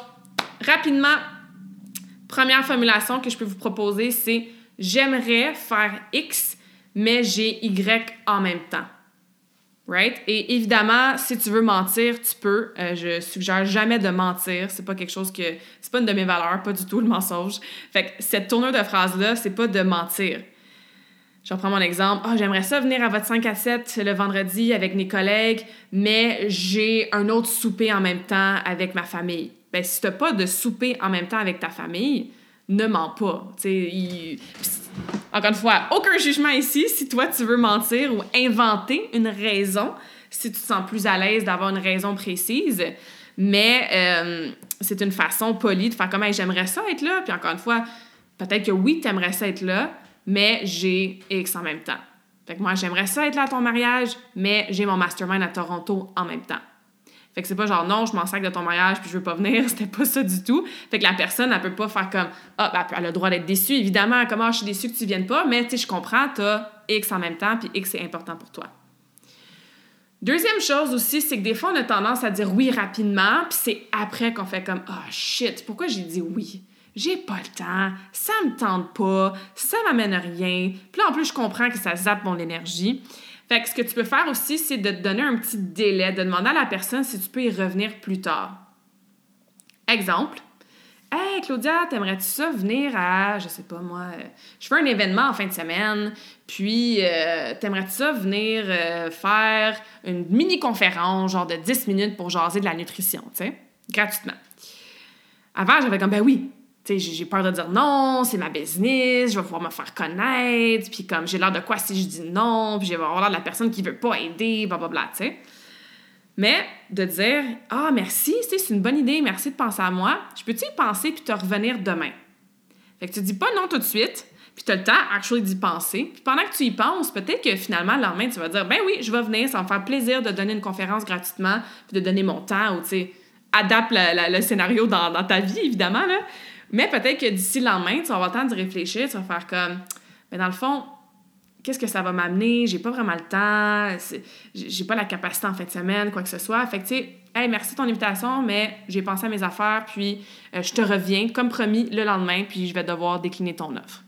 rapidement, Première formulation que je peux vous proposer, c'est j'aimerais faire X, mais j'ai Y en même temps. Right? Et évidemment, si tu veux mentir, tu peux. Euh, je suggère jamais de mentir. C'est pas quelque chose que. C'est pas une de mes valeurs, pas du tout le mensonge. Fait cette tournure de phrase-là, c'est pas de mentir. Je reprends mon exemple. Ah, j'aimerais ça venir à votre 5 à 7 le vendredi avec mes collègues, mais j'ai un autre souper en même temps avec ma famille ben, si tu n'as pas de souper en même temps avec ta famille, ne mens pas. Encore une fois, aucun jugement ici. Si toi, tu veux mentir ou inventer une raison, si tu te sens plus à l'aise d'avoir une raison précise, mais euh, c'est une façon polie de faire comme j'aimerais ça être là. Puis encore une fois, peut-être que oui, tu aimerais ça être là, mais j'ai X en même temps. Fait que moi, j'aimerais ça être là à ton mariage, mais j'ai mon mastermind à Toronto en même temps. Fait que c'est pas genre non, je m'en sac de ton mariage puis je veux pas venir, *laughs* c'était pas ça du tout. Fait que la personne, elle peut pas faire comme ah, ben, elle a le droit d'être déçue, évidemment, comment je suis déçue que tu viennes pas, mais tu sais, je comprends, t'as X en même temps puis X c'est important pour toi. Deuxième chose aussi, c'est que des fois, on a tendance à dire oui rapidement, puis c'est après qu'on fait comme Ah shit, pourquoi j'ai dit oui? J'ai pas le temps, ça me tente pas, ça m'amène rien. Puis là, en plus, je comprends que ça zappe mon énergie. Fait que ce que tu peux faire aussi, c'est de te donner un petit délai, de demander à la personne si tu peux y revenir plus tard. Exemple, Hey Claudia, t'aimerais-tu ça venir à, je sais pas moi, euh, je fais un événement en fin de semaine, puis euh, t'aimerais-tu ça venir euh, faire une mini-conférence, genre de 10 minutes pour jaser de la nutrition, tu sais, gratuitement. Avant, j'avais comme, ben oui, j'ai peur de dire non, c'est ma business, je vais pouvoir me faire connaître, puis comme j'ai l'air de quoi si je dis non, puis je vais avoir l'air de la personne qui veut pas aider, blablabla, tu sais. Mais de dire Ah, merci, c'est une bonne idée, merci de penser à moi. Je peux-tu y penser puis te revenir demain? Fait que tu dis pas non tout de suite, puis tu as le temps, actually, d'y penser. Puis pendant que tu y penses, peut-être que finalement, le lendemain, tu vas dire Ben oui, je vais venir, ça va me faire plaisir de donner une conférence gratuitement, puis de donner mon temps, ou tu sais, adapte le, scénario dans, dans, ta vie, évidemment, là. Mais peut-être que d'ici le lendemain, tu vas avoir le temps d'y réfléchir, tu vas faire comme dans le fond, qu'est-ce que ça va m'amener, j'ai pas vraiment le temps, j'ai pas la capacité en fin de semaine, quoi que ce soit. Fait que, tu sais, hey, merci de ton invitation, mais j'ai pensé à mes affaires, puis euh, je te reviens, comme promis, le lendemain, puis je vais devoir décliner ton offre.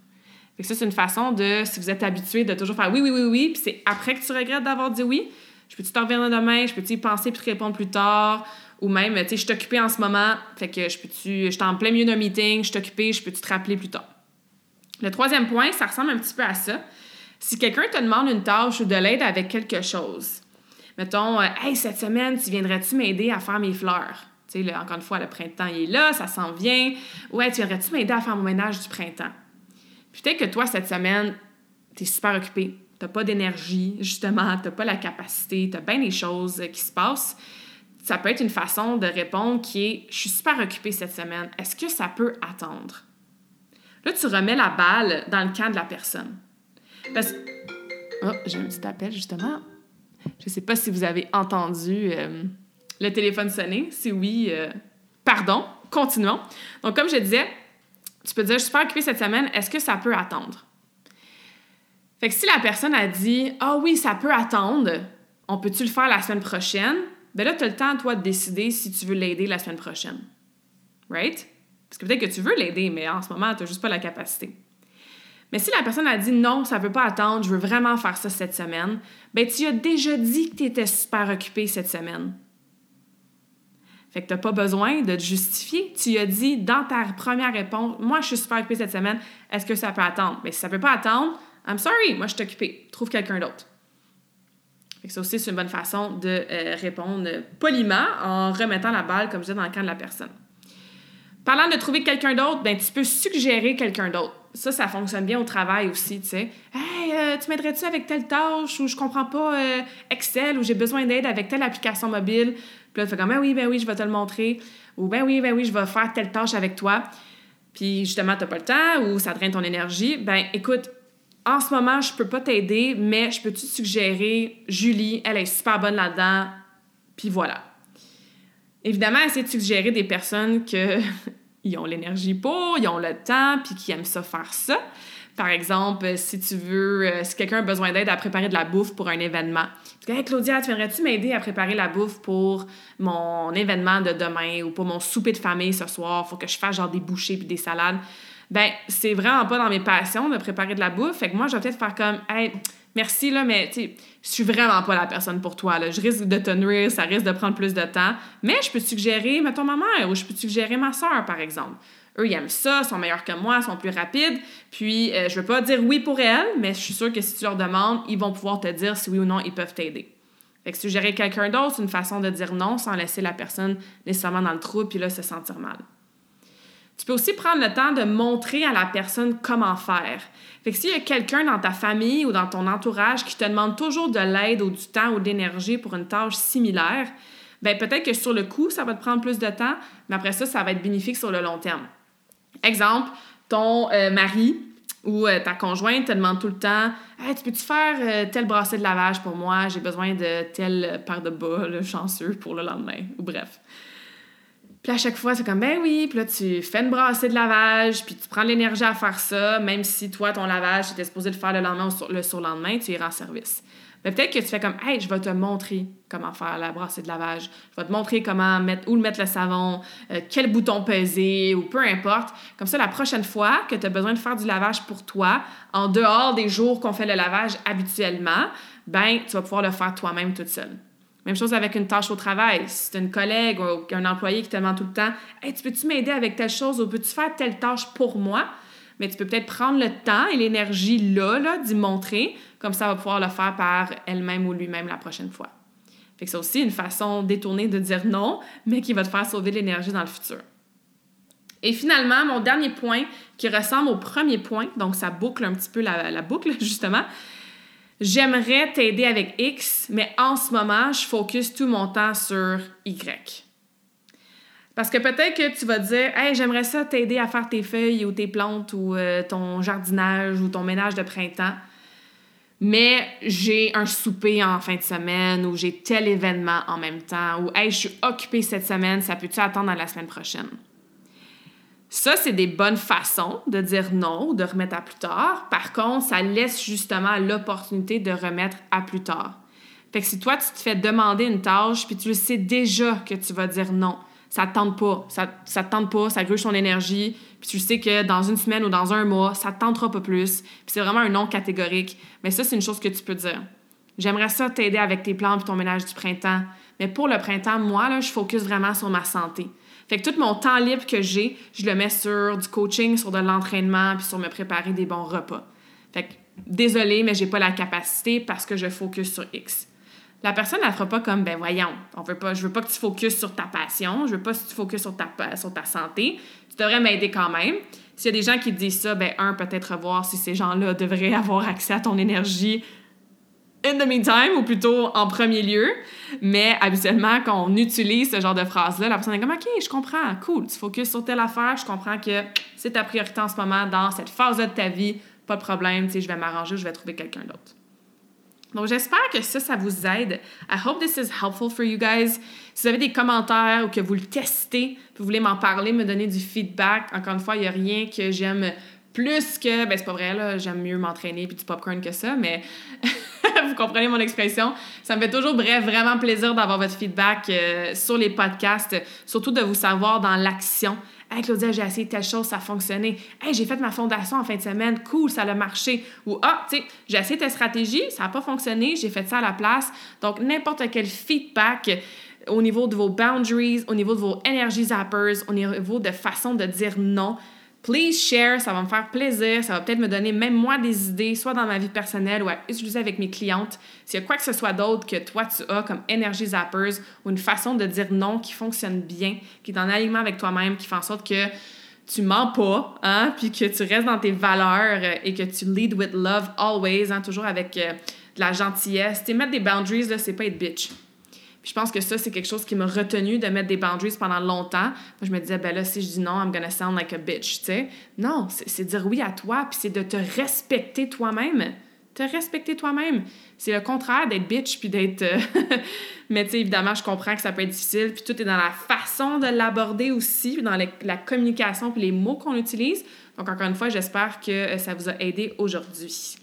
Fait que ça, c'est une façon de, si vous êtes habitué de toujours faire oui, oui, oui, oui, puis c'est après que tu regrettes d'avoir dit oui, je peux-tu te revenir demain, je peux-tu y penser puis te répondre plus tard, ou même, tu sais, je suis occupée en ce moment, fait que je peux-tu, je suis en plein milieu d'un meeting, je suis occupée, je peux-tu te rappeler plus tard? Le troisième point, ça ressemble un petit peu à ça. Si quelqu'un te demande une tâche ou de l'aide avec quelque chose, mettons, euh, hey, cette semaine, tu viendrais-tu m'aider à faire mes fleurs? Tu sais, encore une fois, le printemps il est là, ça s'en vient. Ouais, tu viendrais-tu m'aider à faire mon ménage du printemps? Peut-être que toi, cette semaine, tu es super occupé. Tu n'as pas d'énergie, justement, tu n'as pas la capacité, tu as bien des choses qui se passent. Ça peut être une façon de répondre qui est Je suis super occupé cette semaine. Est-ce que ça peut attendre? Là, tu remets la balle dans le camp de la personne. Parce Oh, j'ai un petit appel, justement. Je ne sais pas si vous avez entendu euh, le téléphone sonner. Si oui, euh, pardon, continuons. Donc, comme je disais, tu peux dire, je suis super occupée cette semaine, est-ce que ça peut attendre? Fait que si la personne a dit, ah oui, ça peut attendre, on peut-tu le faire la semaine prochaine? Ben là, tu as le temps, toi, de décider si tu veux l'aider la semaine prochaine. Right? Parce que peut-être que tu veux l'aider, mais en ce moment, tu n'as juste pas la capacité. Mais si la personne a dit non, ça ne peut pas attendre, je veux vraiment faire ça cette semaine, ben tu as déjà dit que tu étais super occupé cette semaine. Fait que tu n'as pas besoin de te justifier. Tu as dit dans ta première réponse, moi je suis super occupé cette semaine, est-ce que ça peut attendre? Mais si ça ne peut pas attendre, I'm sorry, moi je suis occupé. Trouve quelqu'un d'autre. Ça aussi, c'est une bonne façon de euh, répondre poliment en remettant la balle, comme je disais, dans le camp de la personne. Parlant de trouver quelqu'un d'autre, ben, tu peux suggérer quelqu'un d'autre ça, ça fonctionne bien au travail aussi, tu sais. Hey, euh, tu m'aiderais-tu avec telle tâche ou je comprends pas euh, Excel ou j'ai besoin d'aide avec telle application mobile? Puis là, tu fais comme, ben oui, ben oui, je vais te le montrer. Ou ben oui, ben oui, je vais faire telle tâche avec toi. Puis justement, tu n'as pas le temps ou ça draine ton énergie. Ben écoute, en ce moment, je peux pas t'aider, mais je peux te suggérer Julie, elle est super bonne là-dedans. Puis voilà. Évidemment, essayer de suggérer des personnes que *laughs* ils ont l'énergie pour, ils ont le temps, puis qui aiment ça faire ça. Par exemple, euh, si tu veux, euh, si quelqu'un a besoin d'aide à préparer de la bouffe pour un événement. Tu dis, Claudia, tu viendrais-tu m'aider à préparer la bouffe pour mon événement de demain ou pour mon souper de famille ce soir? Faut que je fasse genre des bouchées puis des salades. Ben, c'est vraiment pas dans mes passions de préparer de la bouffe. Fait que moi, je vais peut-être faire comme, hey, merci, là, mais tu sais, je suis vraiment pas la personne pour toi. Là. Je risque de te nuire, ça risque de prendre plus de temps. Mais je peux suggérer, mettons, ma mère ou je peux suggérer ma soeur, par exemple? Eux, ils aiment ça, sont meilleurs que moi, sont plus rapides. Puis, euh, je veux pas dire oui pour elles, mais je suis sûre que si tu leur demandes, ils vont pouvoir te dire si oui ou non ils peuvent t'aider. Fait que suggérer quelqu'un d'autre, c'est une façon de dire non sans laisser la personne nécessairement dans le trou puis là se sentir mal. Tu peux aussi prendre le temps de montrer à la personne comment faire. Fait que s'il y a quelqu'un dans ta famille ou dans ton entourage qui te demande toujours de l'aide ou du temps ou de l'énergie pour une tâche similaire, ben peut-être que sur le coup, ça va te prendre plus de temps, mais après ça, ça va être bénéfique sur le long terme. Exemple, ton euh, mari ou euh, ta conjointe te demande tout le temps hey, Tu peux-tu faire euh, tel bracelet de lavage pour moi? J'ai besoin de telle paire de bas chanceux pour le lendemain. Ou bref. Puis à chaque fois, c'est comme, ben oui, puis là, tu fais une brassée de lavage, puis tu prends l'énergie à faire ça, même si toi, ton lavage, tu supposé le faire le lendemain ou le surlendemain, tu iras en service. Mais peut-être que tu fais comme, hey, je vais te montrer comment faire la brassée de lavage. Je vais te montrer comment mettre, où mettre le savon, euh, quel bouton peser ou peu importe. Comme ça, la prochaine fois que tu as besoin de faire du lavage pour toi, en dehors des jours qu'on fait le lavage habituellement, ben, tu vas pouvoir le faire toi-même toute seule. Même chose avec une tâche au travail. Si tu une collègue ou un employé qui te demande tout le temps Hey, tu peux-tu m'aider avec telle chose ou peux-tu faire telle tâche pour moi? Mais tu peux peut-être prendre le temps et l'énergie là, là d'y montrer. Comme ça, va pouvoir le faire par elle-même ou lui-même la prochaine fois. Fait que c'est aussi une façon détournée de dire non, mais qui va te faire sauver de l'énergie dans le futur. Et finalement, mon dernier point qui ressemble au premier point, donc ça boucle un petit peu la, la boucle, *laughs* justement, J'aimerais t'aider avec X, mais en ce moment, je focus tout mon temps sur Y. Parce que peut-être que tu vas dire, hey, j'aimerais ça t'aider à faire tes feuilles ou tes plantes ou euh, ton jardinage ou ton ménage de printemps, mais j'ai un souper en fin de semaine ou j'ai tel événement en même temps ou hey, je suis occupée cette semaine, ça peut-tu attendre à la semaine prochaine? Ça, c'est des bonnes façons de dire non de remettre à plus tard. Par contre, ça laisse justement l'opportunité de remettre à plus tard. Fait que si toi, tu te fais demander une tâche, puis tu le sais déjà que tu vas dire non, ça te tente pas, ça, ça te tente pas, ça gruge ton énergie, puis tu sais que dans une semaine ou dans un mois, ça te tentera pas plus, puis c'est vraiment un non catégorique. Mais ça, c'est une chose que tu peux dire. J'aimerais ça t'aider avec tes plans puis ton ménage du printemps. Mais pour le printemps, moi, là, je focus vraiment sur ma santé. Fait que tout mon temps libre que j'ai, je le mets sur du coaching, sur de l'entraînement, puis sur me préparer des bons repas. Fait que désolé, mais j'ai pas la capacité parce que je focus sur X. La personne ne fera pas comme ben voyons, on veut pas, je veux pas que tu focuses sur ta passion, je veux pas que tu focuses sur ta sur ta santé. Tu devrais m'aider quand même. S'il y a des gens qui disent ça, ben un peut-être voir si ces gens-là devraient avoir accès à ton énergie in the meantime, ou plutôt en premier lieu. Mais habituellement, quand on utilise ce genre de phrase-là, la personne est comme OK, je comprends, cool, tu focuses sur telle affaire, je comprends que c'est ta priorité en ce moment dans cette phase-là de ta vie, pas de problème, tu sais, je vais m'arranger, je vais trouver quelqu'un d'autre. Donc, j'espère que ça, ça vous aide. I hope this is helpful for you guys. Si vous avez des commentaires ou que vous le testez, vous voulez m'en parler, me donner du feedback, encore une fois, il n'y a rien que j'aime plus que, ben c'est pas vrai, là, j'aime mieux m'entraîner puis du popcorn que ça, mais *laughs* vous comprenez mon expression. Ça me fait toujours, bref, vraiment plaisir d'avoir votre feedback euh, sur les podcasts, surtout de vous savoir dans l'action. Hey Claudia, j'ai essayé telle chose, ça a fonctionné. Hey, j'ai fait ma fondation en fin de semaine, cool, ça a marché. Ou ah, tu sais, j'ai essayé ta stratégie, ça n'a pas fonctionné, j'ai fait ça à la place. Donc, n'importe quel feedback au niveau de vos boundaries, au niveau de vos energy zappers, au niveau de façon de dire non, Please share, ça va me faire plaisir, ça va peut-être me donner même moi des idées, soit dans ma vie personnelle ou à utiliser avec mes clientes. S'il y a quoi que ce soit d'autre que toi tu as comme Energy Zappers ou une façon de dire non qui fonctionne bien, qui est en alignement avec toi-même, qui fait en sorte que tu mens pas, hein, puis que tu restes dans tes valeurs et que tu lead with love always, hein, toujours avec euh, de la gentillesse. Tu mettre des boundaries, là, c'est pas être bitch je pense que ça, c'est quelque chose qui m'a retenu de mettre des boundaries pendant longtemps. Moi, je me disais, ben là, si je dis non, I'm gonna sound like a bitch, tu sais. Non, c'est dire oui à toi, puis c'est de te respecter toi-même. Te respecter toi-même. C'est le contraire d'être bitch puis d'être. Euh, *laughs* mais tu sais, évidemment, je comprends que ça peut être difficile, puis tout est dans la façon de l'aborder aussi, dans la communication puis les mots qu'on utilise. Donc, encore une fois, j'espère que euh, ça vous a aidé aujourd'hui.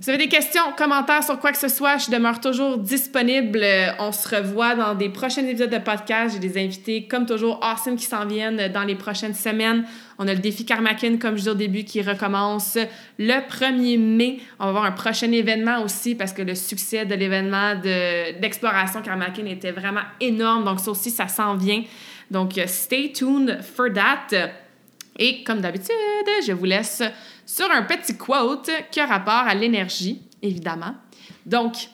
Si vous avez des questions, commentaires sur quoi que ce soit, je demeure toujours disponible. On se revoit dans des prochains épisodes de podcast. J'ai des invités, comme toujours, awesome qui s'en viennent dans les prochaines semaines. On a le défi Karmakin, comme je disais au début, qui recommence le 1er mai. On va avoir un prochain événement aussi parce que le succès de l'événement d'exploration Karmakin était vraiment énorme. Donc, ça aussi, ça s'en vient. Donc, stay tuned for that. Et comme d'habitude, je vous laisse sur un petit quote qui a rapport à l'énergie, évidemment. Donc,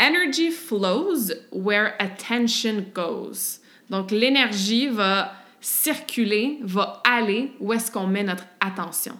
Energy flows where attention goes. Donc, l'énergie va circuler, va aller où est-ce qu'on met notre attention.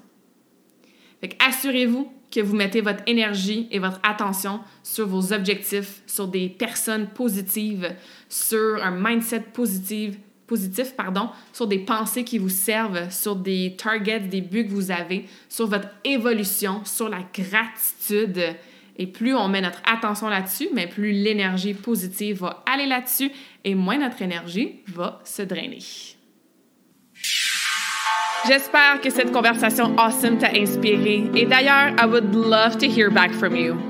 Fait assurez-vous que vous mettez votre énergie et votre attention sur vos objectifs, sur des personnes positives, sur un mindset positif, positif, pardon, sur des pensées qui vous servent, sur des targets, des buts que vous avez, sur votre évolution, sur la gratitude. Et plus on met notre attention là-dessus, mais plus l'énergie positive va aller là-dessus et moins notre énergie va se drainer. J'espère que cette conversation awesome t'a inspiré. Et d'ailleurs, I would love to hear back from you.